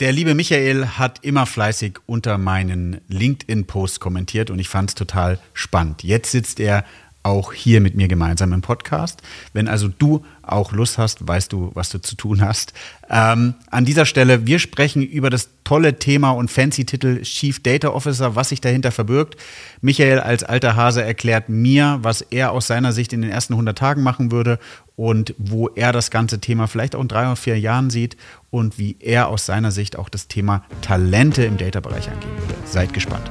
Der liebe Michael hat immer fleißig unter meinen LinkedIn-Posts kommentiert und ich fand es total spannend. Jetzt sitzt er auch hier mit mir gemeinsam im Podcast. Wenn also du auch Lust hast, weißt du, was du zu tun hast. Ähm, an dieser Stelle, wir sprechen über das tolle Thema und fancy Titel Chief Data Officer, was sich dahinter verbirgt. Michael als alter Hase erklärt mir, was er aus seiner Sicht in den ersten 100 Tagen machen würde und wo er das ganze Thema vielleicht auch in drei oder vier Jahren sieht und wie er aus seiner Sicht auch das Thema Talente im Data-Bereich angehen würde. Seid gespannt.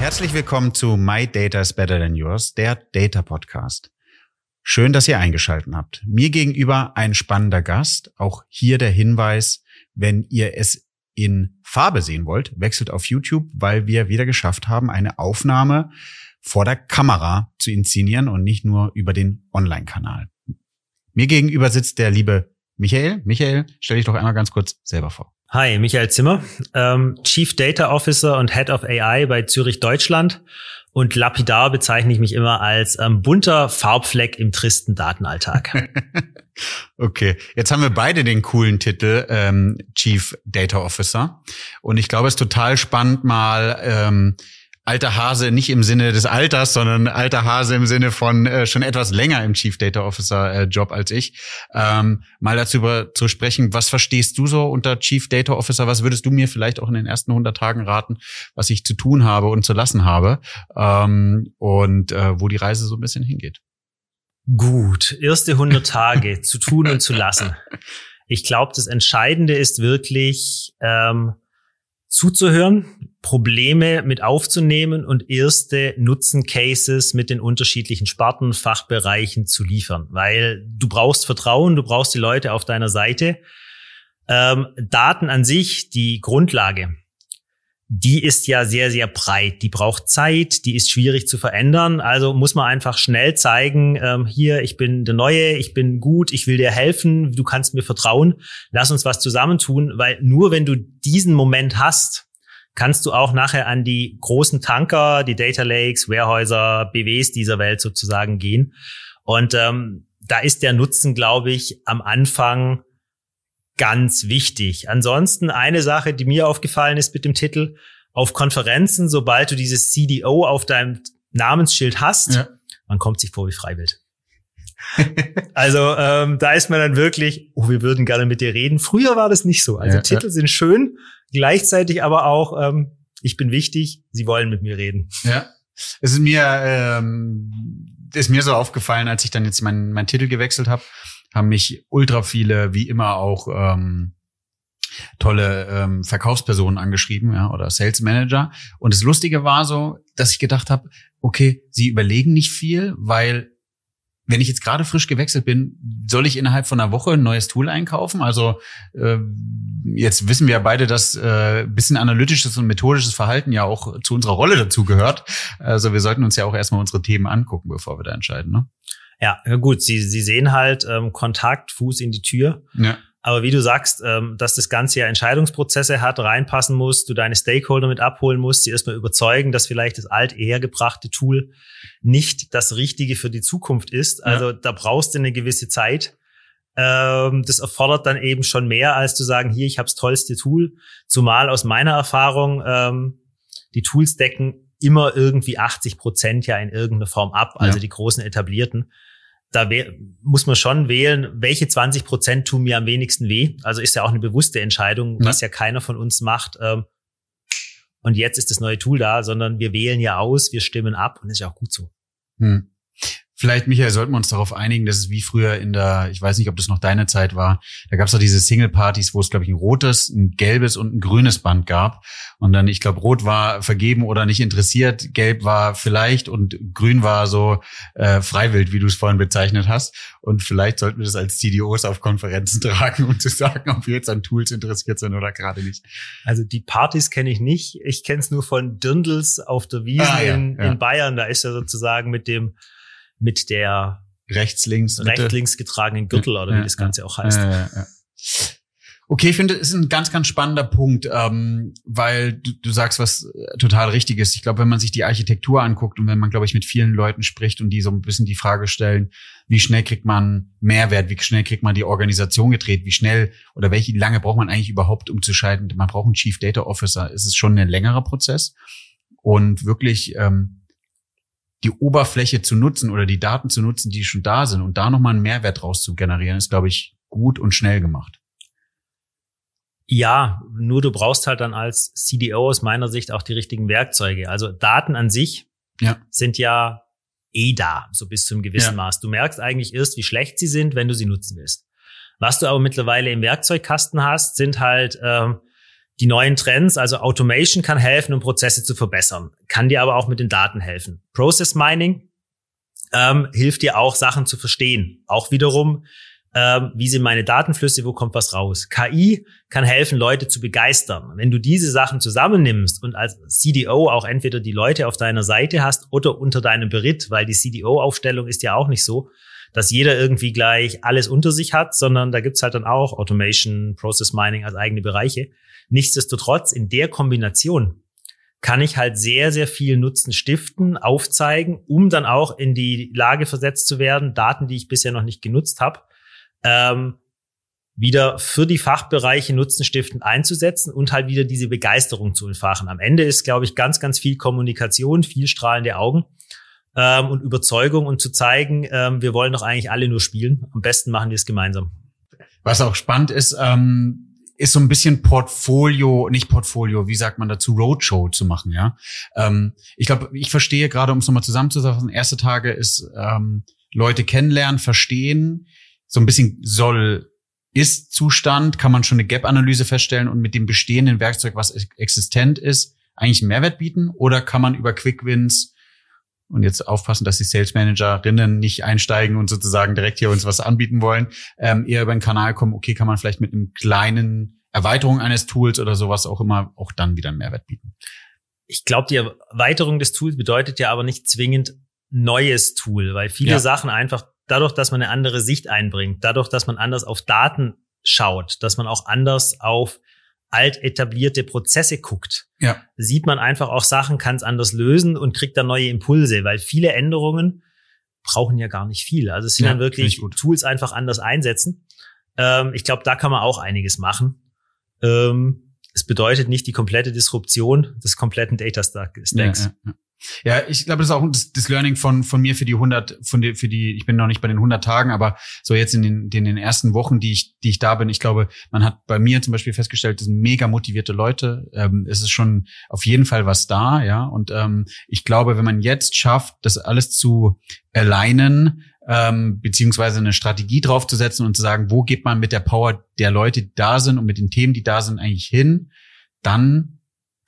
Herzlich willkommen zu My Data is Better Than Yours, der Data Podcast. Schön, dass ihr eingeschaltet habt. Mir gegenüber ein spannender Gast. Auch hier der Hinweis, wenn ihr es in Farbe sehen wollt, wechselt auf YouTube, weil wir wieder geschafft haben, eine Aufnahme vor der Kamera zu inszenieren und nicht nur über den Online-Kanal. Mir gegenüber sitzt der liebe Michael. Michael, stell dich doch einmal ganz kurz selber vor. Hi, Michael Zimmer, ähm, Chief Data Officer und Head of AI bei Zürich Deutschland. Und lapidar bezeichne ich mich immer als ähm, bunter Farbfleck im tristen Datenalltag. okay, jetzt haben wir beide den coolen Titel ähm, Chief Data Officer. Und ich glaube, es ist total spannend, mal ähm, alter Hase nicht im Sinne des Alters, sondern alter Hase im Sinne von äh, schon etwas länger im Chief Data Officer äh, Job als ich. Ähm, mal dazu über, zu sprechen, was verstehst du so unter Chief Data Officer? Was würdest du mir vielleicht auch in den ersten 100 Tagen raten, was ich zu tun habe und zu lassen habe ähm, und äh, wo die Reise so ein bisschen hingeht? Gut, erste 100 Tage zu tun und zu lassen. Ich glaube, das Entscheidende ist wirklich ähm, zuzuhören, Probleme mit aufzunehmen und erste Nutzen-Cases mit den unterschiedlichen Sparten, Fachbereichen zu liefern. Weil du brauchst Vertrauen, du brauchst die Leute auf deiner Seite. Ähm, Daten an sich, die Grundlage, die ist ja sehr, sehr breit. Die braucht Zeit, die ist schwierig zu verändern. Also muss man einfach schnell zeigen, ähm, hier, ich bin der Neue, ich bin gut, ich will dir helfen, du kannst mir vertrauen, lass uns was zusammentun, weil nur wenn du diesen Moment hast, kannst du auch nachher an die großen Tanker, die Data Lakes, Warehäuser, BWs dieser Welt sozusagen gehen. Und ähm, da ist der Nutzen, glaube ich, am Anfang ganz wichtig. Ansonsten eine Sache, die mir aufgefallen ist mit dem Titel, auf Konferenzen, sobald du dieses CDO auf deinem Namensschild hast, ja. man kommt sich vor wie Freiwild. Also ähm, da ist man dann wirklich, oh, wir würden gerne mit dir reden. Früher war das nicht so. Also ja, Titel ja. sind schön, gleichzeitig aber auch, ähm, ich bin wichtig, sie wollen mit mir reden. Ja. Es ist mir, ähm, ist mir so aufgefallen, als ich dann jetzt meinen mein Titel gewechselt habe, haben mich ultra viele, wie immer auch ähm, tolle ähm, Verkaufspersonen angeschrieben, ja, oder Sales Manager. Und das Lustige war so, dass ich gedacht habe, okay, sie überlegen nicht viel, weil wenn ich jetzt gerade frisch gewechselt bin, soll ich innerhalb von einer Woche ein neues Tool einkaufen? Also äh, jetzt wissen wir ja beide, dass äh, bisschen analytisches und methodisches Verhalten ja auch zu unserer Rolle dazu gehört. Also wir sollten uns ja auch erstmal unsere Themen angucken, bevor wir da entscheiden. Ne? Ja, gut, sie, sie sehen halt ähm, Kontakt, Fuß in die Tür. Ja. Aber wie du sagst, ähm, dass das Ganze ja Entscheidungsprozesse hat, reinpassen muss, du deine Stakeholder mit abholen musst, sie erstmal überzeugen, dass vielleicht das alt hergebrachte Tool nicht das Richtige für die Zukunft ist. Also ja. da brauchst du eine gewisse Zeit. Ähm, das erfordert dann eben schon mehr, als zu sagen, hier, ich habe das tollste Tool. Zumal aus meiner Erfahrung, ähm, die Tools decken immer irgendwie 80 Prozent ja in irgendeiner Form ab, also ja. die großen etablierten da muss man schon wählen, welche 20 Prozent tun mir am wenigsten weh. Also ist ja auch eine bewusste Entscheidung, ja. was ja keiner von uns macht. Ähm, und jetzt ist das neue Tool da, sondern wir wählen ja aus, wir stimmen ab und ist ja auch gut so. Hm. Vielleicht, Michael, sollten wir uns darauf einigen, dass es wie früher in der, ich weiß nicht, ob das noch deine Zeit war, da gab es doch diese Single-Partys, wo es, glaube ich, ein rotes, ein gelbes und ein grünes Band gab. Und dann, ich glaube, rot war vergeben oder nicht interessiert, gelb war vielleicht und grün war so äh, freiwillig, wie du es vorhin bezeichnet hast. Und vielleicht sollten wir das als CDOs auf Konferenzen tragen, um zu sagen, ob wir jetzt an Tools interessiert sind oder gerade nicht. Also die Partys kenne ich nicht. Ich kenne es nur von Dirndls auf der Wiese ah, ja, in, ja. in Bayern. Da ist ja sozusagen mit dem mit der rechts links rechts links getragenen Gürtel oder wie das Ganze auch heißt. Okay, ich finde, es ist ein ganz, ganz spannender Punkt, ähm, weil du, du sagst was äh, total richtig ist. Ich glaube, wenn man sich die Architektur anguckt und wenn man, glaube ich, mit vielen Leuten spricht und die so ein bisschen die Frage stellen, wie schnell kriegt man Mehrwert, wie schnell kriegt man die Organisation gedreht, wie schnell oder welche lange braucht man eigentlich überhaupt, um zu schalten? Man braucht einen Chief Data Officer. Es ist schon ein längerer Prozess und wirklich ähm, die Oberfläche zu nutzen oder die Daten zu nutzen, die schon da sind und da nochmal einen Mehrwert draus zu generieren, ist, glaube ich, gut und schnell gemacht. Ja, nur du brauchst halt dann als CDO aus meiner Sicht auch die richtigen Werkzeuge. Also Daten an sich ja. sind ja eh da, so bis zu einem gewissen ja. Maß. Du merkst eigentlich erst, wie schlecht sie sind, wenn du sie nutzen willst. Was du aber mittlerweile im Werkzeugkasten hast, sind halt ähm, die neuen Trends, also Automation kann helfen, um Prozesse zu verbessern, kann dir aber auch mit den Daten helfen. Process Mining ähm, hilft dir auch, Sachen zu verstehen. Auch wiederum, ähm, wie sind meine Datenflüsse, wo kommt was raus. KI kann helfen, Leute zu begeistern. Wenn du diese Sachen zusammennimmst und als CDO auch entweder die Leute auf deiner Seite hast oder unter deinem Beritt, weil die CDO-Aufstellung ist ja auch nicht so, dass jeder irgendwie gleich alles unter sich hat, sondern da gibt's halt dann auch Automation, Process Mining als eigene Bereiche. Nichtsdestotrotz, in der Kombination kann ich halt sehr, sehr viel Nutzen stiften, aufzeigen, um dann auch in die Lage versetzt zu werden, Daten, die ich bisher noch nicht genutzt habe, ähm, wieder für die Fachbereiche nutzenstiftend einzusetzen und halt wieder diese Begeisterung zu entfachen. Am Ende ist, glaube ich, ganz, ganz viel Kommunikation, viel strahlende Augen ähm, und Überzeugung und zu zeigen, ähm, wir wollen doch eigentlich alle nur spielen. Am besten machen wir es gemeinsam. Was auch spannend ist, ähm ist so ein bisschen Portfolio, nicht Portfolio, wie sagt man dazu, Roadshow zu machen, ja. Ähm, ich glaube, ich verstehe gerade, um es nochmal zusammenzufassen, erste Tage ist ähm, Leute kennenlernen, verstehen, so ein bisschen soll ist Zustand, kann man schon eine Gap-Analyse feststellen und mit dem bestehenden Werkzeug, was existent ist, eigentlich einen Mehrwert bieten? Oder kann man über Quick Wins und jetzt aufpassen, dass die Sales Managerinnen nicht einsteigen und sozusagen direkt hier uns was anbieten wollen, ähm, eher über den Kanal kommen, okay, kann man vielleicht mit einem kleinen Erweiterung eines Tools oder sowas auch immer auch dann wieder einen Mehrwert bieten. Ich glaube, die Erweiterung des Tools bedeutet ja aber nicht zwingend neues Tool, weil viele ja. Sachen einfach dadurch, dass man eine andere Sicht einbringt, dadurch, dass man anders auf Daten schaut, dass man auch anders auf alt etablierte Prozesse guckt, ja. sieht man einfach auch Sachen, kann es anders lösen und kriegt dann neue Impulse, weil viele Änderungen brauchen ja gar nicht viel. Also es sind ja, dann wirklich Tools einfach anders einsetzen. Ähm, ich glaube, da kann man auch einiges machen. Ähm, es bedeutet nicht die komplette Disruption des kompletten Data Stacks. Ja, ja, ich glaube, das ist auch das, das Learning von von mir für die 100 von die, für die ich bin noch nicht bei den 100 Tagen, aber so jetzt in den in den ersten Wochen, die ich die ich da bin, ich glaube, man hat bei mir zum Beispiel festgestellt, das sind mega motivierte Leute. Ähm, es ist schon auf jeden Fall was da, ja. Und ähm, ich glaube, wenn man jetzt schafft, das alles zu alignen, ähm, beziehungsweise eine Strategie draufzusetzen und zu sagen, wo geht man mit der Power der Leute, die da sind und mit den Themen, die da sind, eigentlich hin, dann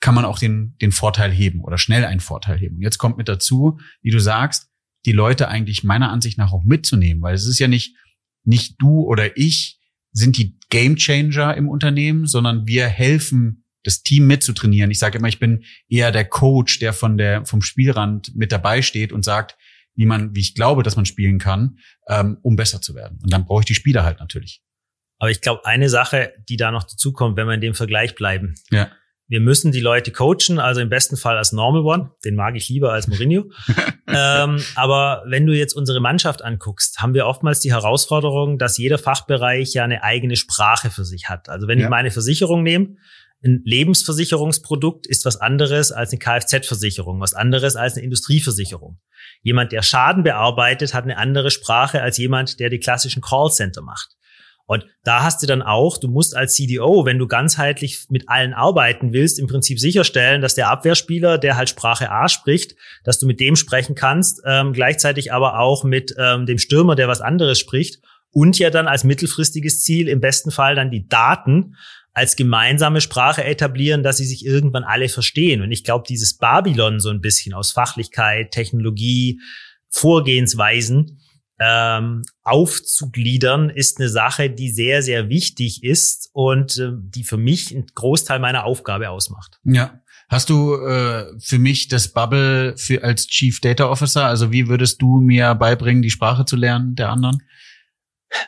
kann man auch den, den Vorteil heben oder schnell einen Vorteil heben. Und jetzt kommt mit dazu, wie du sagst, die Leute eigentlich meiner Ansicht nach auch mitzunehmen, weil es ist ja nicht, nicht du oder ich sind die Game Changer im Unternehmen, sondern wir helfen, das Team mitzutrainieren. Ich sage immer, ich bin eher der Coach, der von der, vom Spielrand mit dabei steht und sagt, wie man, wie ich glaube, dass man spielen kann, ähm, um besser zu werden. Und dann brauche ich die Spieler halt natürlich. Aber ich glaube, eine Sache, die da noch dazu kommt, wenn wir in dem Vergleich bleiben. Ja wir müssen die Leute coachen, also im besten Fall als Normal One, den mag ich lieber als Mourinho. ähm, aber wenn du jetzt unsere Mannschaft anguckst, haben wir oftmals die Herausforderung, dass jeder Fachbereich ja eine eigene Sprache für sich hat. Also wenn ja. ich meine Versicherung nehme, ein Lebensversicherungsprodukt ist was anderes als eine Kfz-Versicherung, was anderes als eine Industrieversicherung. Jemand, der Schaden bearbeitet, hat eine andere Sprache als jemand, der die klassischen Callcenter macht. Und da hast du dann auch, du musst als CDO, wenn du ganzheitlich mit allen arbeiten willst, im Prinzip sicherstellen, dass der Abwehrspieler, der halt Sprache A spricht, dass du mit dem sprechen kannst, ähm, gleichzeitig aber auch mit ähm, dem Stürmer, der was anderes spricht und ja dann als mittelfristiges Ziel im besten Fall dann die Daten als gemeinsame Sprache etablieren, dass sie sich irgendwann alle verstehen. Und ich glaube, dieses Babylon so ein bisschen aus Fachlichkeit, Technologie, Vorgehensweisen ähm, aufzugliedern, ist eine Sache, die sehr, sehr wichtig ist und äh, die für mich einen Großteil meiner Aufgabe ausmacht. Ja. Hast du äh, für mich das Bubble für als Chief Data Officer? Also wie würdest du mir beibringen, die Sprache zu lernen der anderen?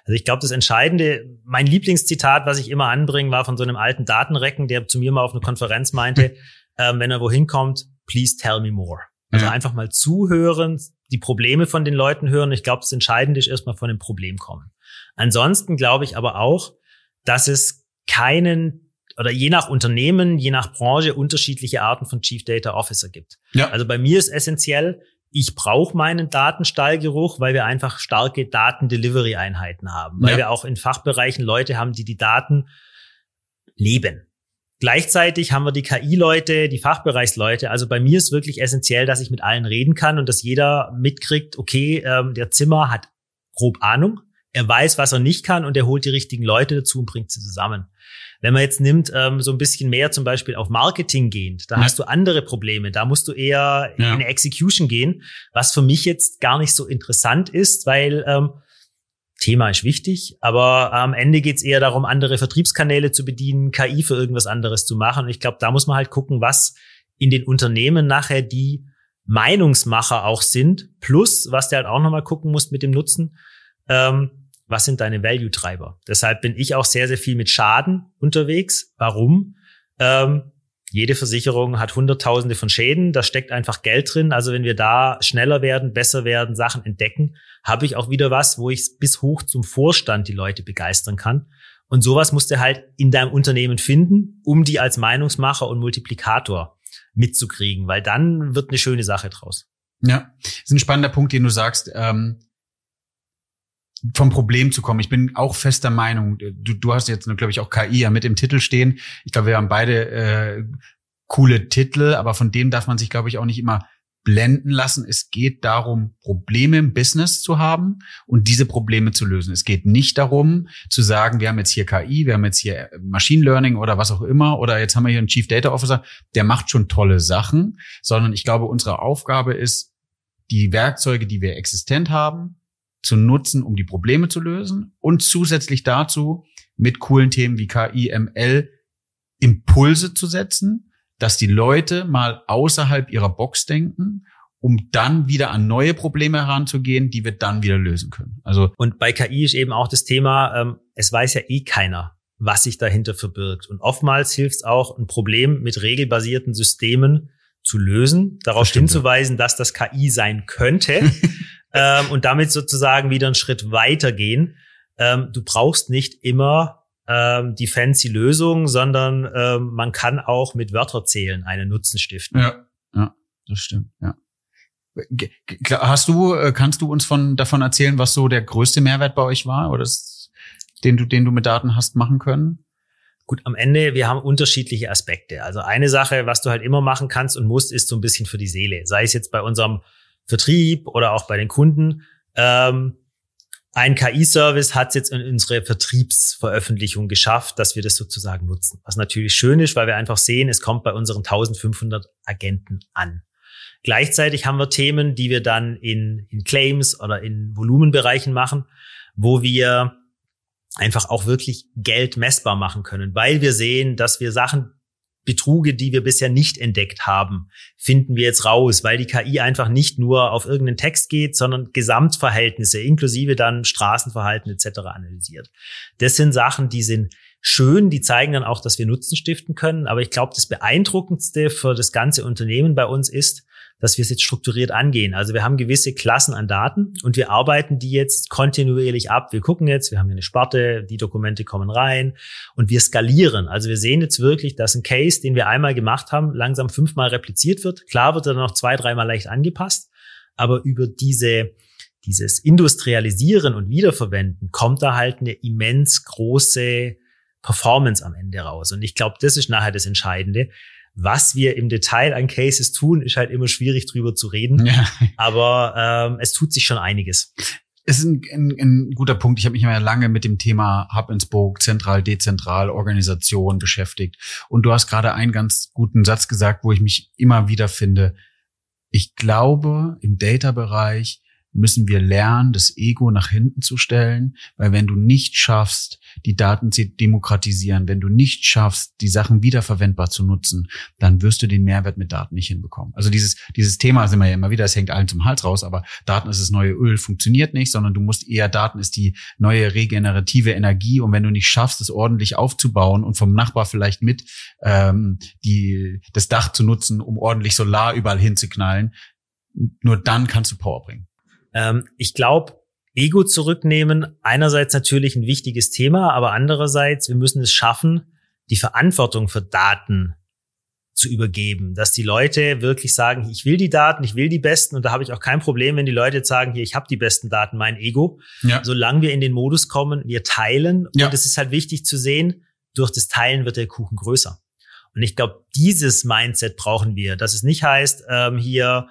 Also ich glaube, das Entscheidende, mein Lieblingszitat, was ich immer anbringe, war von so einem alten Datenrecken, der zu mir mal auf einer Konferenz meinte, ähm, wenn er wohin kommt, please tell me more. Also ja. einfach mal zuhören, die Probleme von den Leuten hören. Ich glaube, das Entscheidende ist erstmal von dem Problem kommen. Ansonsten glaube ich aber auch, dass es keinen oder je nach Unternehmen, je nach Branche unterschiedliche Arten von Chief Data Officer gibt. Ja. Also bei mir ist essentiell, ich brauche meinen Datenstallgeruch, weil wir einfach starke Datendelivery-Einheiten haben, weil ja. wir auch in Fachbereichen Leute haben, die die Daten leben. Gleichzeitig haben wir die KI-Leute, die Fachbereichsleute. Also bei mir ist wirklich essentiell, dass ich mit allen reden kann und dass jeder mitkriegt, okay, ähm, der Zimmer hat grob Ahnung, er weiß, was er nicht kann und er holt die richtigen Leute dazu und bringt sie zusammen. Wenn man jetzt nimmt, ähm, so ein bisschen mehr zum Beispiel auf Marketing gehend, da ja. hast du andere Probleme. Da musst du eher ja. in eine Execution gehen, was für mich jetzt gar nicht so interessant ist, weil ähm, Thema ist wichtig, aber am Ende geht's eher darum, andere Vertriebskanäle zu bedienen, KI für irgendwas anderes zu machen. Und ich glaube, da muss man halt gucken, was in den Unternehmen nachher die Meinungsmacher auch sind. Plus, was der halt auch nochmal gucken muss mit dem Nutzen. Ähm, was sind deine Value-Treiber? Deshalb bin ich auch sehr, sehr viel mit Schaden unterwegs. Warum? Ähm, jede Versicherung hat Hunderttausende von Schäden, da steckt einfach Geld drin. Also wenn wir da schneller werden, besser werden, Sachen entdecken, habe ich auch wieder was, wo ich bis hoch zum Vorstand die Leute begeistern kann. Und sowas musst du halt in deinem Unternehmen finden, um die als Meinungsmacher und Multiplikator mitzukriegen, weil dann wird eine schöne Sache draus. Ja, ist ein spannender Punkt, den du sagst. Ähm vom Problem zu kommen. Ich bin auch fester Meinung, du, du hast jetzt, glaube ich, auch KI ja mit im Titel stehen. Ich glaube, wir haben beide äh, coole Titel, aber von dem darf man sich, glaube ich, auch nicht immer blenden lassen. Es geht darum, Probleme im Business zu haben und diese Probleme zu lösen. Es geht nicht darum, zu sagen, wir haben jetzt hier KI, wir haben jetzt hier Machine Learning oder was auch immer, oder jetzt haben wir hier einen Chief Data Officer, der macht schon tolle Sachen, sondern ich glaube, unsere Aufgabe ist, die Werkzeuge, die wir existent haben, zu nutzen, um die Probleme zu lösen und zusätzlich dazu mit coolen Themen wie KI, ML Impulse zu setzen, dass die Leute mal außerhalb ihrer Box denken, um dann wieder an neue Probleme heranzugehen, die wir dann wieder lösen können. Also und bei KI ist eben auch das Thema, ähm, es weiß ja eh keiner, was sich dahinter verbirgt. Und oftmals hilft es auch, ein Problem mit regelbasierten Systemen zu lösen, darauf hinzuweisen, dass das KI sein könnte. ähm, und damit sozusagen wieder einen Schritt weitergehen. Ähm, du brauchst nicht immer ähm, die fancy Lösung, sondern ähm, man kann auch mit Wörterzählen einen Nutzen stiften. Ja, ja, das stimmt, ja. Hast du, äh, kannst du uns von davon erzählen, was so der größte Mehrwert bei euch war oder ist, den du, den du mit Daten hast machen können? Gut, am Ende, wir haben unterschiedliche Aspekte. Also eine Sache, was du halt immer machen kannst und musst, ist so ein bisschen für die Seele. Sei es jetzt bei unserem Vertrieb oder auch bei den Kunden. Ähm, ein KI-Service hat es jetzt in unsere Vertriebsveröffentlichung geschafft, dass wir das sozusagen nutzen. Was natürlich schön ist, weil wir einfach sehen, es kommt bei unseren 1500 Agenten an. Gleichzeitig haben wir Themen, die wir dann in, in Claims oder in Volumenbereichen machen, wo wir einfach auch wirklich Geld messbar machen können, weil wir sehen, dass wir Sachen Betruge, die wir bisher nicht entdeckt haben, finden wir jetzt raus, weil die KI einfach nicht nur auf irgendeinen Text geht, sondern Gesamtverhältnisse inklusive dann Straßenverhalten etc. analysiert. Das sind Sachen, die sind schön, die zeigen dann auch, dass wir Nutzen stiften können. Aber ich glaube, das Beeindruckendste für das ganze Unternehmen bei uns ist, dass wir es jetzt strukturiert angehen. Also wir haben gewisse Klassen an Daten und wir arbeiten die jetzt kontinuierlich ab. Wir gucken jetzt, wir haben eine Sparte, die Dokumente kommen rein und wir skalieren. Also wir sehen jetzt wirklich, dass ein Case, den wir einmal gemacht haben, langsam fünfmal repliziert wird. Klar wird er noch zwei, dreimal leicht angepasst, aber über diese dieses Industrialisieren und Wiederverwenden, kommt da halt eine immens große Performance am Ende raus. Und ich glaube, das ist nachher das Entscheidende. Was wir im Detail an Cases tun, ist halt immer schwierig drüber zu reden. Ja. Aber ähm, es tut sich schon einiges. Es ist ein, ein, ein guter Punkt. Ich habe mich ja lange mit dem Thema Hub and Spoke, zentral, dezentral, Organisation beschäftigt. Und du hast gerade einen ganz guten Satz gesagt, wo ich mich immer wieder finde. Ich glaube, im Data-Bereich müssen wir lernen, das Ego nach hinten zu stellen, weil wenn du nicht schaffst, die Daten zu demokratisieren, wenn du nicht schaffst, die Sachen wiederverwendbar zu nutzen, dann wirst du den Mehrwert mit Daten nicht hinbekommen. Also dieses, dieses Thema sind wir ja immer wieder, es hängt allen zum Hals raus, aber Daten ist das neue Öl, funktioniert nicht, sondern du musst eher, Daten ist die neue regenerative Energie und wenn du nicht schaffst, es ordentlich aufzubauen und vom Nachbar vielleicht mit ähm, die, das Dach zu nutzen, um ordentlich Solar überall hinzuknallen, nur dann kannst du Power bringen. Ähm, ich glaube, Ego zurücknehmen, einerseits natürlich ein wichtiges Thema, aber andererseits, wir müssen es schaffen, die Verantwortung für Daten zu übergeben, dass die Leute wirklich sagen, ich will die Daten, ich will die besten und da habe ich auch kein Problem, wenn die Leute jetzt sagen, hier, ich habe die besten Daten, mein Ego. Ja. Solange wir in den Modus kommen, wir teilen ja. und es ist halt wichtig zu sehen, durch das Teilen wird der Kuchen größer. Und ich glaube, dieses Mindset brauchen wir, dass es nicht heißt, ähm, hier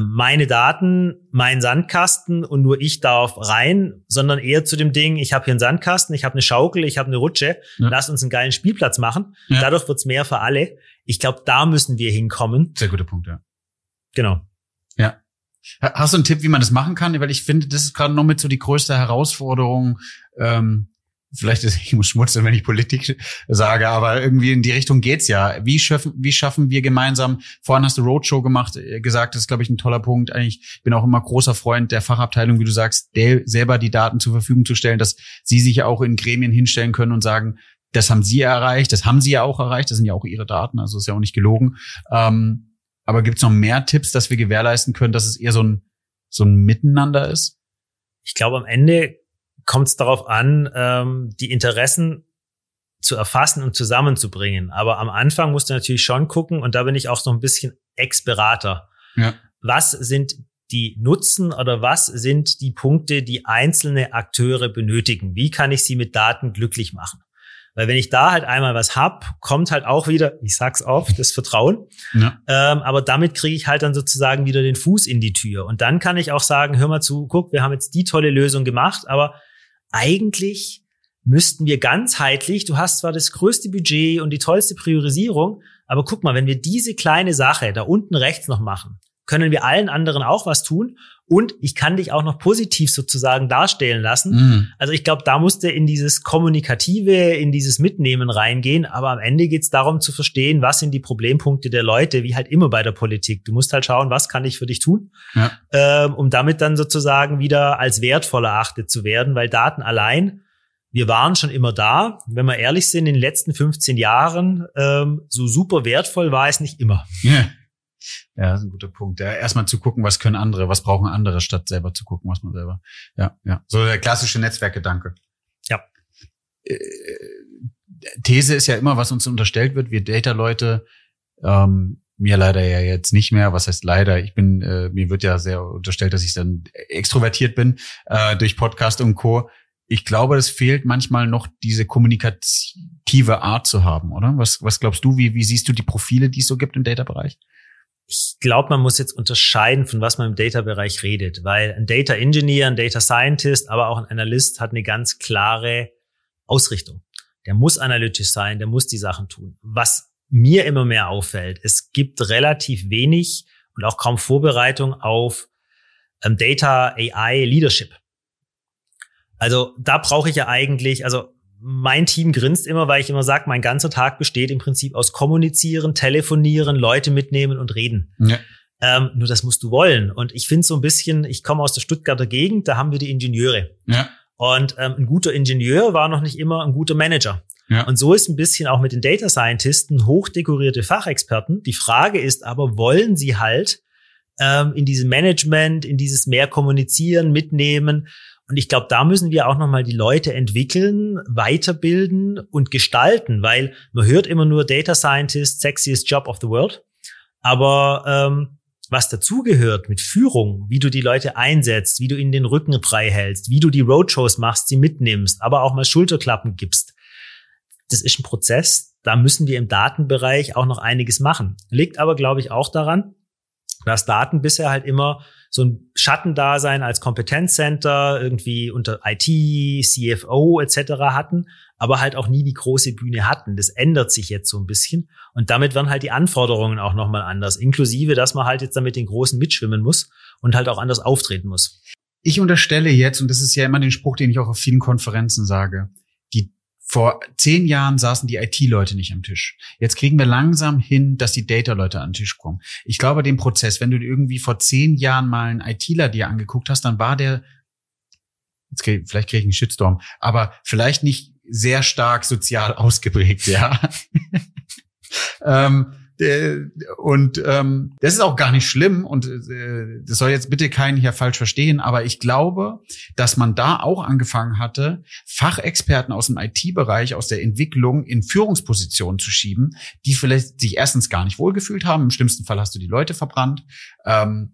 meine Daten, mein Sandkasten und nur ich darf rein, sondern eher zu dem Ding, ich habe hier einen Sandkasten, ich habe eine Schaukel, ich habe eine Rutsche, ja. lass uns einen geilen Spielplatz machen. Ja. Dadurch wird's mehr für alle. Ich glaube, da müssen wir hinkommen. Sehr guter Punkt, ja. Genau. Ja. Hast du einen Tipp, wie man das machen kann? Weil ich finde, das ist gerade noch mit so die größte Herausforderung, ähm, vielleicht ist ich muss schmutzeln, wenn ich Politik sage, aber irgendwie in die Richtung geht's ja. Wie schaffen, wie schaffen wir gemeinsam? Vorhin hast du Roadshow gemacht, äh, gesagt, das ist glaube ich ein toller Punkt. Eigentlich ich bin auch immer großer Freund der Fachabteilung, wie du sagst, der, selber die Daten zur Verfügung zu stellen, dass sie sich auch in Gremien hinstellen können und sagen, das haben sie erreicht, das haben sie ja auch erreicht, das sind ja auch ihre Daten, also ist ja auch nicht gelogen. Ähm, aber gibt's noch mehr Tipps, dass wir gewährleisten können, dass es eher so ein so ein Miteinander ist? Ich glaube, am Ende kommt es darauf an, ähm, die Interessen zu erfassen und zusammenzubringen. Aber am Anfang musst du natürlich schon gucken, und da bin ich auch noch ein bisschen Ex-Berater. Ja. Was sind die Nutzen oder was sind die Punkte, die einzelne Akteure benötigen? Wie kann ich sie mit Daten glücklich machen? Weil wenn ich da halt einmal was hab, kommt halt auch wieder, ich sag's oft, das Vertrauen. Ja. Ähm, aber damit kriege ich halt dann sozusagen wieder den Fuß in die Tür. Und dann kann ich auch sagen, hör mal zu, guck, wir haben jetzt die tolle Lösung gemacht, aber eigentlich müssten wir ganzheitlich, du hast zwar das größte Budget und die tollste Priorisierung, aber guck mal, wenn wir diese kleine Sache da unten rechts noch machen, können wir allen anderen auch was tun und ich kann dich auch noch positiv sozusagen darstellen lassen. Mhm. Also ich glaube, da musste in dieses Kommunikative, in dieses Mitnehmen reingehen. Aber am Ende geht es darum zu verstehen, was sind die Problempunkte der Leute, wie halt immer bei der Politik. Du musst halt schauen, was kann ich für dich tun, ja. ähm, um damit dann sozusagen wieder als wertvoll erachtet zu werden, weil Daten allein wir waren schon immer da. Wenn wir ehrlich sind, in den letzten 15 Jahren, ähm, so super wertvoll war es nicht immer. Ja. Ja, das ist ein guter Punkt. Ja, erstmal zu gucken, was können andere, was brauchen andere, statt selber zu gucken, was man selber. Ja, ja. So der klassische Netzwerkgedanke. Ja. Äh, These ist ja immer, was uns unterstellt wird, wir Data-Leute, ähm, mir leider ja jetzt nicht mehr. Was heißt leider? Ich bin, äh, mir wird ja sehr unterstellt, dass ich dann extrovertiert bin äh, durch Podcast und Co. Ich glaube, es fehlt manchmal noch diese kommunikative Art zu haben, oder? Was, was glaubst du? Wie, wie siehst du die Profile, die es so gibt im Data-Bereich? Ich glaube, man muss jetzt unterscheiden, von was man im Data-Bereich redet, weil ein Data Engineer, ein Data Scientist, aber auch ein Analyst hat eine ganz klare Ausrichtung. Der muss analytisch sein, der muss die Sachen tun. Was mir immer mehr auffällt, es gibt relativ wenig und auch kaum Vorbereitung auf ähm, Data AI Leadership. Also da brauche ich ja eigentlich, also mein Team grinst immer, weil ich immer sage, mein ganzer Tag besteht im Prinzip aus Kommunizieren, Telefonieren, Leute mitnehmen und reden. Ja. Ähm, nur das musst du wollen. Und ich finde so ein bisschen, ich komme aus der Stuttgarter Gegend, da haben wir die Ingenieure. Ja. Und ähm, ein guter Ingenieur war noch nicht immer ein guter Manager. Ja. Und so ist ein bisschen auch mit den Data Scientisten hochdekorierte Fachexperten. Die Frage ist aber, wollen sie halt ähm, in diesem Management, in dieses mehr kommunizieren, mitnehmen und ich glaube, da müssen wir auch nochmal die Leute entwickeln, weiterbilden und gestalten, weil man hört immer nur Data Scientist, sexiest Job of the world. Aber ähm, was dazugehört mit Führung, wie du die Leute einsetzt, wie du ihnen den Rücken frei hältst, wie du die Roadshows machst, sie mitnimmst, aber auch mal Schulterklappen gibst. Das ist ein Prozess, da müssen wir im Datenbereich auch noch einiges machen. Liegt aber, glaube ich, auch daran, dass Daten bisher halt immer so ein Schattendasein als Kompetenzcenter irgendwie unter IT, CFO etc. hatten, aber halt auch nie die große Bühne hatten. Das ändert sich jetzt so ein bisschen und damit werden halt die Anforderungen auch nochmal anders, inklusive, dass man halt jetzt damit den Großen mitschwimmen muss und halt auch anders auftreten muss. Ich unterstelle jetzt, und das ist ja immer den Spruch, den ich auch auf vielen Konferenzen sage, vor zehn Jahren saßen die IT-Leute nicht am Tisch. Jetzt kriegen wir langsam hin, dass die Data-Leute an den Tisch kommen. Ich glaube, den Prozess, wenn du irgendwie vor zehn Jahren mal einen ITler dir angeguckt hast, dann war der, jetzt krieg, vielleicht kriege ich einen Shitstorm, aber vielleicht nicht sehr stark sozial ausgeprägt, ja. ähm, und ähm, das ist auch gar nicht schlimm und äh, das soll jetzt bitte keinen hier falsch verstehen, aber ich glaube, dass man da auch angefangen hatte, Fachexperten aus dem IT-Bereich, aus der Entwicklung in Führungspositionen zu schieben, die vielleicht sich erstens gar nicht wohlgefühlt haben. Im schlimmsten Fall hast du die Leute verbrannt. Ähm,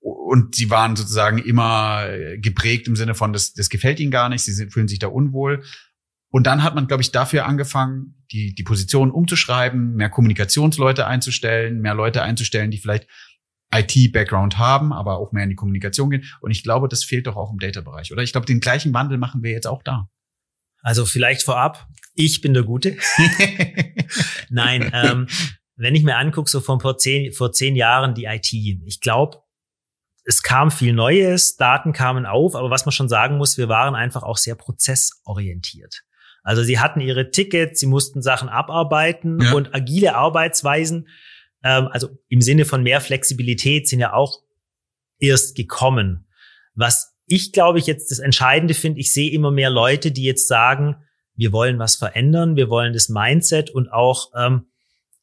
und sie waren sozusagen immer geprägt im Sinne von, das, das gefällt ihnen gar nicht, sie fühlen sich da unwohl. Und dann hat man, glaube ich, dafür angefangen, die, die Position umzuschreiben, mehr Kommunikationsleute einzustellen, mehr Leute einzustellen, die vielleicht IT-Background haben, aber auch mehr in die Kommunikation gehen. Und ich glaube, das fehlt doch auch im Data-Bereich, oder? Ich glaube, den gleichen Wandel machen wir jetzt auch da. Also vielleicht vorab, ich bin der Gute. Nein, ähm, wenn ich mir angucke, so von vor zehn, vor zehn Jahren die IT, ich glaube, es kam viel Neues, Daten kamen auf, aber was man schon sagen muss, wir waren einfach auch sehr prozessorientiert. Also sie hatten ihre Tickets, sie mussten Sachen abarbeiten ja. und agile Arbeitsweisen, ähm, also im Sinne von mehr Flexibilität, sind ja auch erst gekommen. Was ich glaube ich jetzt das Entscheidende finde, ich sehe immer mehr Leute, die jetzt sagen, wir wollen was verändern, wir wollen das Mindset und auch ähm,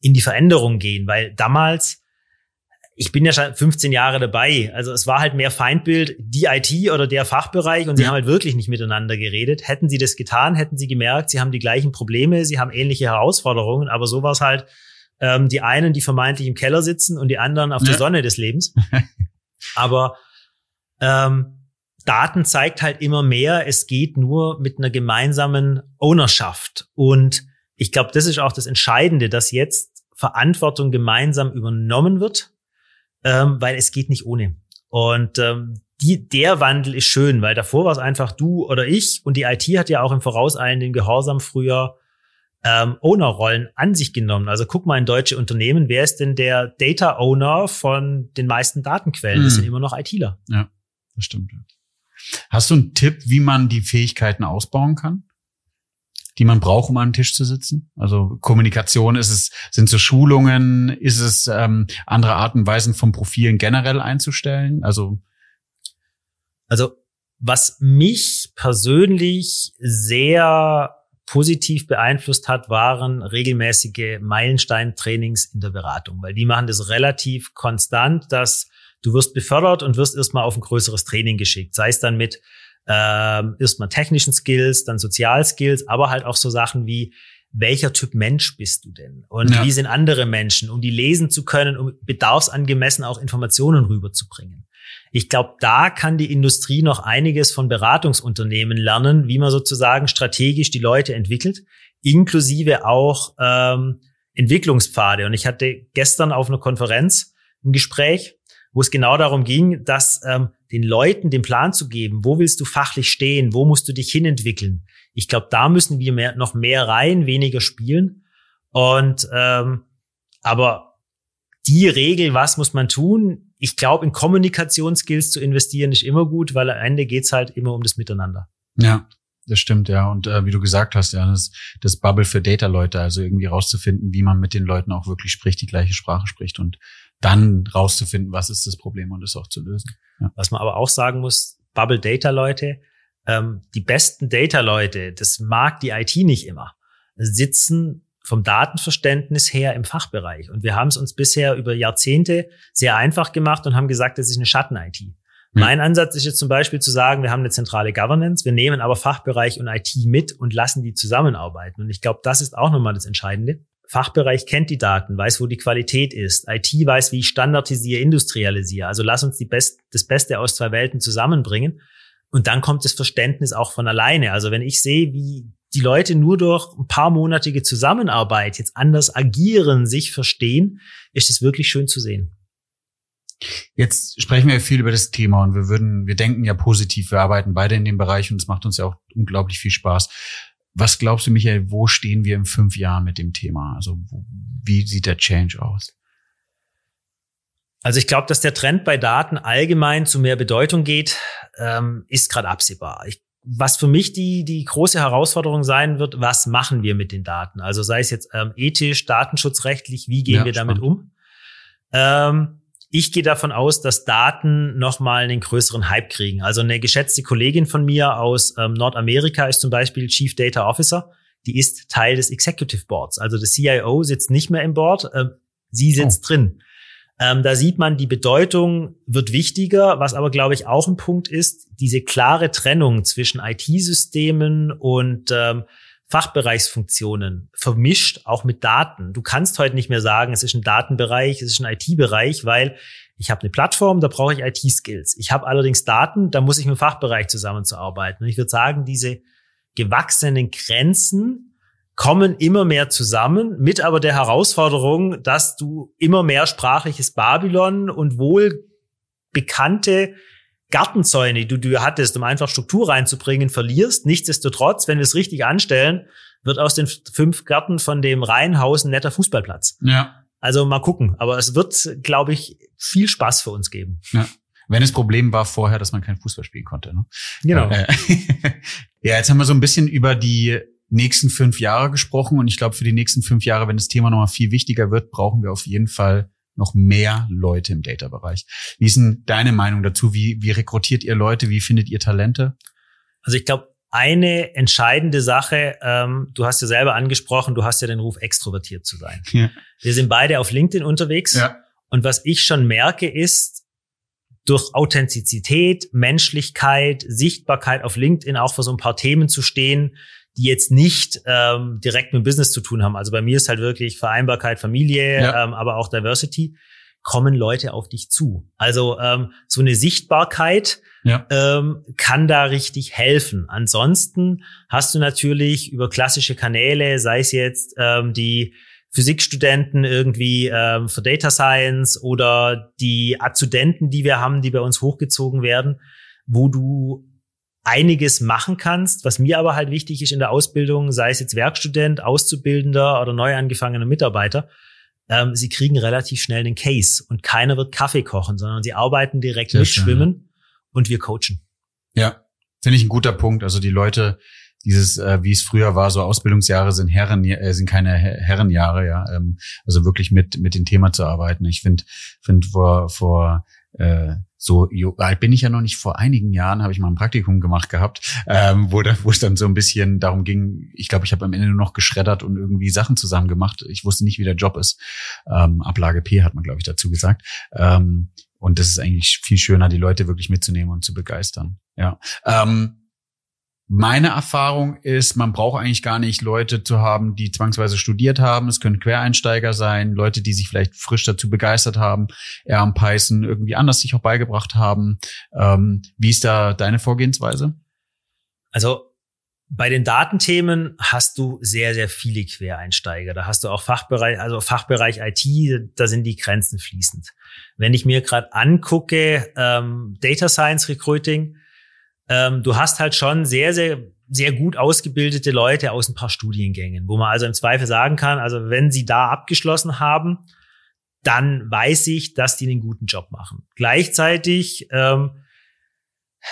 in die Veränderung gehen, weil damals ich bin ja schon 15 Jahre dabei. Also es war halt mehr Feindbild, die IT oder der Fachbereich und sie ja. haben halt wirklich nicht miteinander geredet. Hätten sie das getan, hätten sie gemerkt, sie haben die gleichen Probleme, sie haben ähnliche Herausforderungen, aber so war es halt ähm, die einen, die vermeintlich im Keller sitzen und die anderen auf ja. der Sonne des Lebens. aber ähm, Daten zeigt halt immer mehr, es geht nur mit einer gemeinsamen Ownerschaft. Und ich glaube, das ist auch das Entscheidende, dass jetzt Verantwortung gemeinsam übernommen wird ähm, weil es geht nicht ohne. Und ähm, die, der Wandel ist schön, weil davor war es einfach du oder ich und die IT hat ja auch im vorauseilenden Gehorsam früher ähm, Owner-Rollen an sich genommen. Also guck mal in deutsche Unternehmen, wer ist denn der Data-Owner von den meisten Datenquellen? Mhm. Das sind immer noch ITler. Ja, das stimmt. Hast du einen Tipp, wie man die Fähigkeiten ausbauen kann? Die man braucht, um an den Tisch zu sitzen? Also Kommunikation, ist es, sind so Schulungen, ist es ähm, andere Arten und Weisen von Profilen generell einzustellen? Also also was mich persönlich sehr positiv beeinflusst hat, waren regelmäßige Meilenstein-Trainings in der Beratung, weil die machen das relativ konstant, dass du wirst befördert und wirst erstmal auf ein größeres Training geschickt, sei es dann mit ähm, erstmal technischen Skills, dann Sozialskills, aber halt auch so Sachen wie, welcher Typ Mensch bist du denn? Und ja. wie sind andere Menschen, um die lesen zu können, um bedarfsangemessen auch Informationen rüberzubringen? Ich glaube, da kann die Industrie noch einiges von Beratungsunternehmen lernen, wie man sozusagen strategisch die Leute entwickelt, inklusive auch ähm, Entwicklungspfade. Und ich hatte gestern auf einer Konferenz ein Gespräch, wo es genau darum ging, dass ähm, den Leuten den Plan zu geben, wo willst du fachlich stehen, wo musst du dich hinentwickeln. Ich glaube, da müssen wir mehr, noch mehr rein, weniger spielen. Und ähm, aber die Regel, was muss man tun? Ich glaube, in Kommunikationsskills zu investieren ist immer gut, weil am Ende geht's halt immer um das Miteinander. Ja, das stimmt, ja. Und äh, wie du gesagt hast, ja, das, das Bubble für Data-Leute, also irgendwie rauszufinden, wie man mit den Leuten auch wirklich spricht, die gleiche Sprache spricht und dann rauszufinden, was ist das Problem und es auch zu lösen. Ja. Was man aber auch sagen muss, Bubble Data Leute, ähm, die besten Data Leute, das mag die IT nicht immer, sitzen vom Datenverständnis her im Fachbereich. Und wir haben es uns bisher über Jahrzehnte sehr einfach gemacht und haben gesagt, das ist eine Schatten-IT. Mhm. Mein Ansatz ist jetzt zum Beispiel zu sagen, wir haben eine zentrale Governance, wir nehmen aber Fachbereich und IT mit und lassen die zusammenarbeiten. Und ich glaube, das ist auch nochmal das Entscheidende Fachbereich kennt die Daten, weiß, wo die Qualität ist. IT weiß, wie ich standardisiere, industrialisiere. Also lass uns die Best, das Beste aus zwei Welten zusammenbringen. Und dann kommt das Verständnis auch von alleine. Also wenn ich sehe, wie die Leute nur durch ein paar monatige Zusammenarbeit jetzt anders agieren, sich verstehen, ist es wirklich schön zu sehen. Jetzt sprechen wir viel über das Thema und wir würden, wir denken ja positiv, wir arbeiten beide in dem Bereich und es macht uns ja auch unglaublich viel Spaß. Was glaubst du, Michael, wo stehen wir in fünf Jahren mit dem Thema? Also wie sieht der Change aus? Also ich glaube, dass der Trend bei Daten allgemein zu mehr Bedeutung geht, ähm, ist gerade absehbar. Ich, was für mich die, die große Herausforderung sein wird, was machen wir mit den Daten? Also sei es jetzt ähm, ethisch, datenschutzrechtlich, wie gehen ja, wir damit spannend. um? Ähm, ich gehe davon aus, dass Daten nochmal einen größeren Hype kriegen. Also eine geschätzte Kollegin von mir aus ähm, Nordamerika ist zum Beispiel Chief Data Officer. Die ist Teil des Executive Boards. Also der CIO sitzt nicht mehr im Board, äh, sie sitzt oh. drin. Ähm, da sieht man, die Bedeutung wird wichtiger. Was aber, glaube ich, auch ein Punkt ist, diese klare Trennung zwischen IT-Systemen und ähm, Fachbereichsfunktionen vermischt, auch mit Daten. Du kannst heute nicht mehr sagen, es ist ein Datenbereich, es ist ein IT-Bereich, weil ich habe eine Plattform, da brauche ich IT-Skills. Ich habe allerdings Daten, da muss ich mit dem Fachbereich zusammenzuarbeiten. Und ich würde sagen, diese gewachsenen Grenzen kommen immer mehr zusammen, mit aber der Herausforderung, dass du immer mehr sprachliches Babylon und wohl bekannte Gartenzäune, die du hattest, um einfach Struktur reinzubringen, verlierst. Nichtsdestotrotz, wenn wir es richtig anstellen, wird aus den fünf Gärten von dem Reihenhaus ein netter Fußballplatz. Ja. Also mal gucken. Aber es wird, glaube ich, viel Spaß für uns geben. Ja. Wenn das Problem war vorher, dass man kein Fußball spielen konnte. Ne? Genau. Äh, ja, jetzt haben wir so ein bisschen über die nächsten fünf Jahre gesprochen und ich glaube, für die nächsten fünf Jahre, wenn das Thema nochmal viel wichtiger wird, brauchen wir auf jeden Fall noch mehr Leute im Data-Bereich. Wie ist denn deine Meinung dazu? Wie, wie rekrutiert ihr Leute? Wie findet ihr Talente? Also ich glaube, eine entscheidende Sache, ähm, du hast ja selber angesprochen, du hast ja den Ruf, extrovertiert zu sein. Ja. Wir sind beide auf LinkedIn unterwegs. Ja. Und was ich schon merke, ist, durch Authentizität, Menschlichkeit, Sichtbarkeit auf LinkedIn auch für so ein paar Themen zu stehen, die jetzt nicht ähm, direkt mit Business zu tun haben. Also bei mir ist halt wirklich Vereinbarkeit, Familie, ja. ähm, aber auch Diversity, kommen Leute auf dich zu. Also ähm, so eine Sichtbarkeit ja. ähm, kann da richtig helfen. Ansonsten hast du natürlich über klassische Kanäle, sei es jetzt ähm, die Physikstudenten irgendwie ähm, für Data Science oder die Azudenten, die wir haben, die bei uns hochgezogen werden, wo du einiges machen kannst. Was mir aber halt wichtig ist in der Ausbildung, sei es jetzt Werkstudent, Auszubildender oder neu angefangener Mitarbeiter, ähm, sie kriegen relativ schnell einen Case und keiner wird Kaffee kochen, sondern sie arbeiten direkt Sehr mit schön, Schwimmen ja. und wir coachen. Ja, finde ich ein guter Punkt. Also die Leute, dieses, äh, wie es früher war, so Ausbildungsjahre sind Herren, äh, sind keine Herrenjahre, ja. Ähm, also wirklich mit mit dem Thema zu arbeiten. Ich finde, finde vor vor äh, so alt bin ich ja noch nicht. Vor einigen Jahren habe ich mal ein Praktikum gemacht gehabt, ähm, wo, da, wo es dann so ein bisschen darum ging. Ich glaube, ich habe am Ende nur noch geschreddert und irgendwie Sachen zusammen gemacht. Ich wusste nicht, wie der Job ist. Ähm, Ablage P hat man, glaube ich, dazu gesagt. Ähm, und das ist eigentlich viel schöner, die Leute wirklich mitzunehmen und zu begeistern. Ja. Ähm, meine Erfahrung ist, man braucht eigentlich gar nicht Leute zu haben, die zwangsweise studiert haben. Es können Quereinsteiger sein, Leute, die sich vielleicht frisch dazu begeistert haben, eher am Python irgendwie anders sich auch beigebracht haben. Ähm, wie ist da deine Vorgehensweise? Also bei den Datenthemen hast du sehr, sehr viele Quereinsteiger. Da hast du auch Fachbereich, also Fachbereich IT, da sind die Grenzen fließend. Wenn ich mir gerade angucke, ähm, Data Science Recruiting, ähm, du hast halt schon sehr, sehr, sehr gut ausgebildete Leute aus ein paar Studiengängen, wo man also im Zweifel sagen kann, also wenn sie da abgeschlossen haben, dann weiß ich, dass die einen guten Job machen. Gleichzeitig, ähm,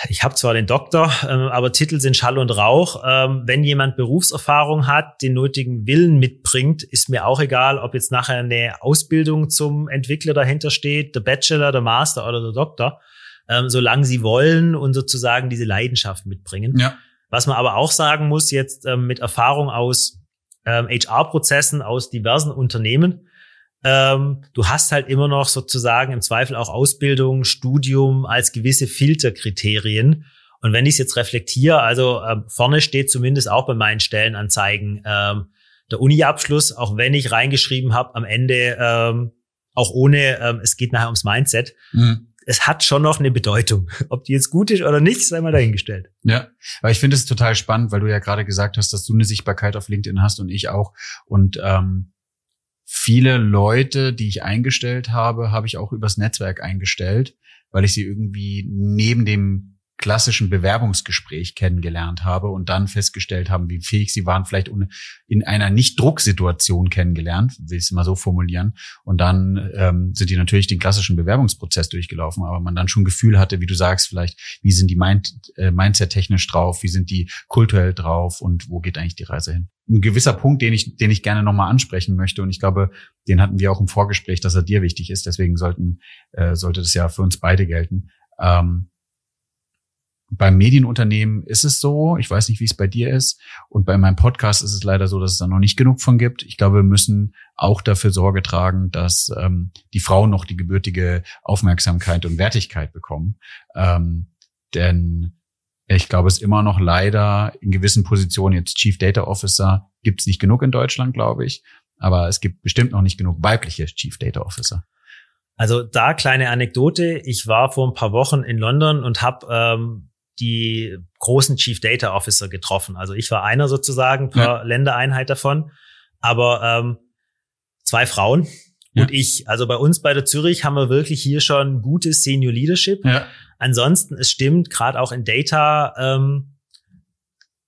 ich habe zwar den Doktor, ähm, aber Titel sind Schall und Rauch. Ähm, wenn jemand Berufserfahrung hat, den nötigen Willen mitbringt, ist mir auch egal, ob jetzt nachher eine Ausbildung zum Entwickler dahinter steht, der Bachelor, der Master oder der Doktor ähm, solange sie wollen und sozusagen diese Leidenschaft mitbringen. Ja. Was man aber auch sagen muss, jetzt ähm, mit Erfahrung aus ähm, HR-Prozessen aus diversen Unternehmen, ähm, du hast halt immer noch sozusagen im Zweifel auch Ausbildung, Studium als gewisse Filterkriterien. Und wenn ich es jetzt reflektiere, also ähm, vorne steht zumindest auch bei meinen Stellenanzeigen, ähm, der Uni-Abschluss, auch wenn ich reingeschrieben habe, am Ende ähm, auch ohne, ähm, es geht nachher ums Mindset. Mhm. Es hat schon noch eine Bedeutung. Ob die jetzt gut ist oder nicht, sei mal dahingestellt. Ja, aber ich finde es total spannend, weil du ja gerade gesagt hast, dass du eine Sichtbarkeit auf LinkedIn hast und ich auch. Und ähm, viele Leute, die ich eingestellt habe, habe ich auch übers Netzwerk eingestellt, weil ich sie irgendwie neben dem klassischen Bewerbungsgespräch kennengelernt habe und dann festgestellt haben, wie fähig sie waren, vielleicht in einer Nicht-Drucksituation kennengelernt, will ich es mal so formulieren. Und dann ähm, sind die natürlich den klassischen Bewerbungsprozess durchgelaufen, aber man dann schon Gefühl hatte, wie du sagst, vielleicht, wie sind die Mind äh, Mindset-technisch drauf, wie sind die kulturell drauf und wo geht eigentlich die Reise hin? Ein gewisser Punkt, den ich, den ich gerne nochmal ansprechen möchte, und ich glaube, den hatten wir auch im Vorgespräch, dass er dir wichtig ist, deswegen sollten, äh, sollte das ja für uns beide gelten. Ähm, beim Medienunternehmen ist es so, ich weiß nicht, wie es bei dir ist. Und bei meinem Podcast ist es leider so, dass es da noch nicht genug von gibt. Ich glaube, wir müssen auch dafür Sorge tragen, dass ähm, die Frauen noch die gebürtige Aufmerksamkeit und Wertigkeit bekommen. Ähm, denn ich glaube, es immer noch leider in gewissen Positionen, jetzt Chief Data Officer, gibt es nicht genug in Deutschland, glaube ich. Aber es gibt bestimmt noch nicht genug weibliche Chief Data Officer. Also da kleine Anekdote. Ich war vor ein paar Wochen in London und habe ähm, die großen Chief Data Officer getroffen. Also ich war einer sozusagen per ja. Ländereinheit davon, aber ähm, zwei Frauen ja. und ich. Also bei uns bei der Zürich haben wir wirklich hier schon gutes Senior Leadership. Ja. Ansonsten, es stimmt, gerade auch in Data, ähm,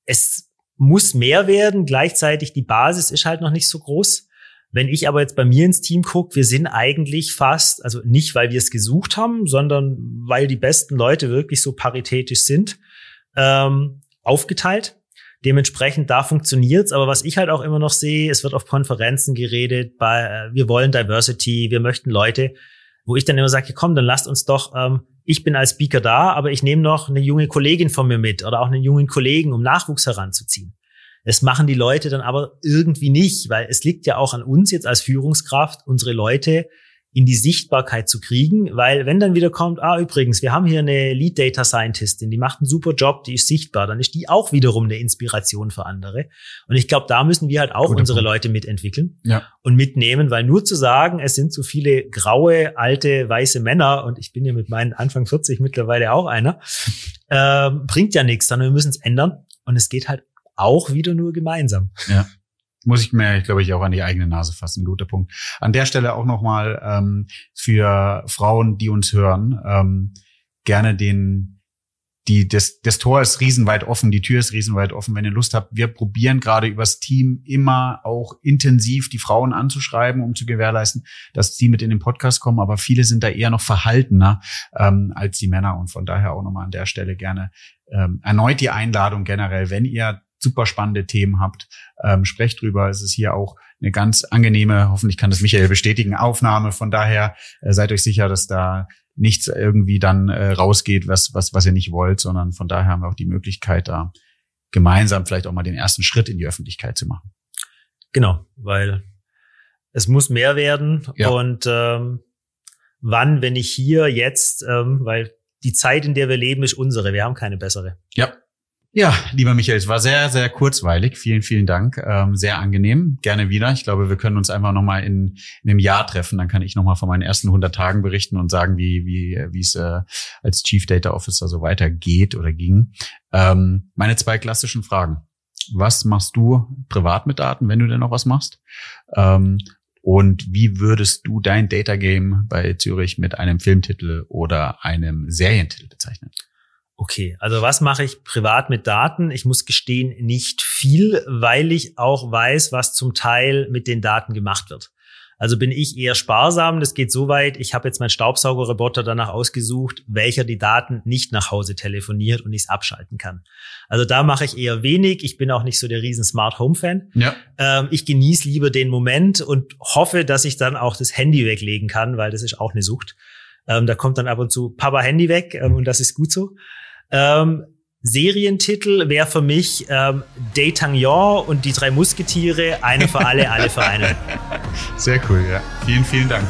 es muss mehr werden. Gleichzeitig die Basis ist halt noch nicht so groß. Wenn ich aber jetzt bei mir ins Team gucke, wir sind eigentlich fast, also nicht, weil wir es gesucht haben, sondern weil die besten Leute wirklich so paritätisch sind, ähm, aufgeteilt. Dementsprechend, da funktioniert's. Aber was ich halt auch immer noch sehe, es wird auf Konferenzen geredet, bei, äh, wir wollen Diversity, wir möchten Leute, wo ich dann immer sage, komm, dann lasst uns doch, ähm, ich bin als Speaker da, aber ich nehme noch eine junge Kollegin von mir mit oder auch einen jungen Kollegen, um Nachwuchs heranzuziehen. Das machen die Leute dann aber irgendwie nicht, weil es liegt ja auch an uns jetzt als Führungskraft, unsere Leute in die Sichtbarkeit zu kriegen, weil wenn dann wieder kommt, ah übrigens, wir haben hier eine Lead Data Scientistin, die macht einen super Job, die ist sichtbar, dann ist die auch wiederum eine Inspiration für andere. Und ich glaube, da müssen wir halt auch Guter unsere Punkt. Leute mitentwickeln ja. und mitnehmen, weil nur zu sagen, es sind so viele graue, alte, weiße Männer und ich bin ja mit meinen Anfang 40 mittlerweile auch einer, äh, bringt ja nichts, sondern wir müssen es ändern. Und es geht halt auch wieder nur gemeinsam. Ja. Muss ich mir, glaube ich, auch an die eigene Nase fassen. Guter Punkt. An der Stelle auch nochmal ähm, für Frauen, die uns hören, ähm, gerne den die, das, das Tor ist riesenweit offen, die Tür ist riesenweit offen. Wenn ihr Lust habt, wir probieren gerade übers Team immer auch intensiv die Frauen anzuschreiben, um zu gewährleisten, dass sie mit in den Podcast kommen. Aber viele sind da eher noch verhaltener ähm, als die Männer. Und von daher auch nochmal an der Stelle gerne ähm, erneut die Einladung generell, wenn ihr super spannende Themen habt, ähm, sprecht drüber. Es ist hier auch eine ganz angenehme, hoffentlich kann das Michael bestätigen, Aufnahme. Von daher äh, seid euch sicher, dass da nichts irgendwie dann äh, rausgeht, was, was, was ihr nicht wollt, sondern von daher haben wir auch die Möglichkeit, da gemeinsam vielleicht auch mal den ersten Schritt in die Öffentlichkeit zu machen. Genau, weil es muss mehr werden ja. und ähm, wann, wenn ich hier jetzt, ähm, weil die Zeit, in der wir leben, ist unsere. Wir haben keine bessere. Ja, ja, lieber Michael, es war sehr, sehr kurzweilig. Vielen, vielen Dank. Ähm, sehr angenehm. Gerne wieder. Ich glaube, wir können uns einfach nochmal in, in einem Jahr treffen. Dann kann ich nochmal von meinen ersten 100 Tagen berichten und sagen, wie, wie, wie es äh, als Chief Data Officer so weitergeht oder ging. Ähm, meine zwei klassischen Fragen. Was machst du privat mit Daten, wenn du denn noch was machst? Ähm, und wie würdest du dein Data Game bei Zürich mit einem Filmtitel oder einem Serientitel bezeichnen? Okay, also was mache ich privat mit Daten? Ich muss gestehen, nicht viel, weil ich auch weiß, was zum Teil mit den Daten gemacht wird. Also bin ich eher sparsam. Das geht so weit. Ich habe jetzt meinen Staubsaugerroboter danach ausgesucht, welcher die Daten nicht nach Hause telefoniert und ich es abschalten kann. Also da mache ich eher wenig. Ich bin auch nicht so der riesen Smart Home Fan. Ja. Ähm, ich genieße lieber den Moment und hoffe, dass ich dann auch das Handy weglegen kann, weil das ist auch eine Sucht. Ähm, da kommt dann ab und zu Papa Handy weg ähm, und das ist gut so. Ähm, Serientitel wäre für mich ähm, D'Artagnan und die drei Musketiere, eine für alle, alle für einen. Sehr cool, ja. Vielen, vielen Dank.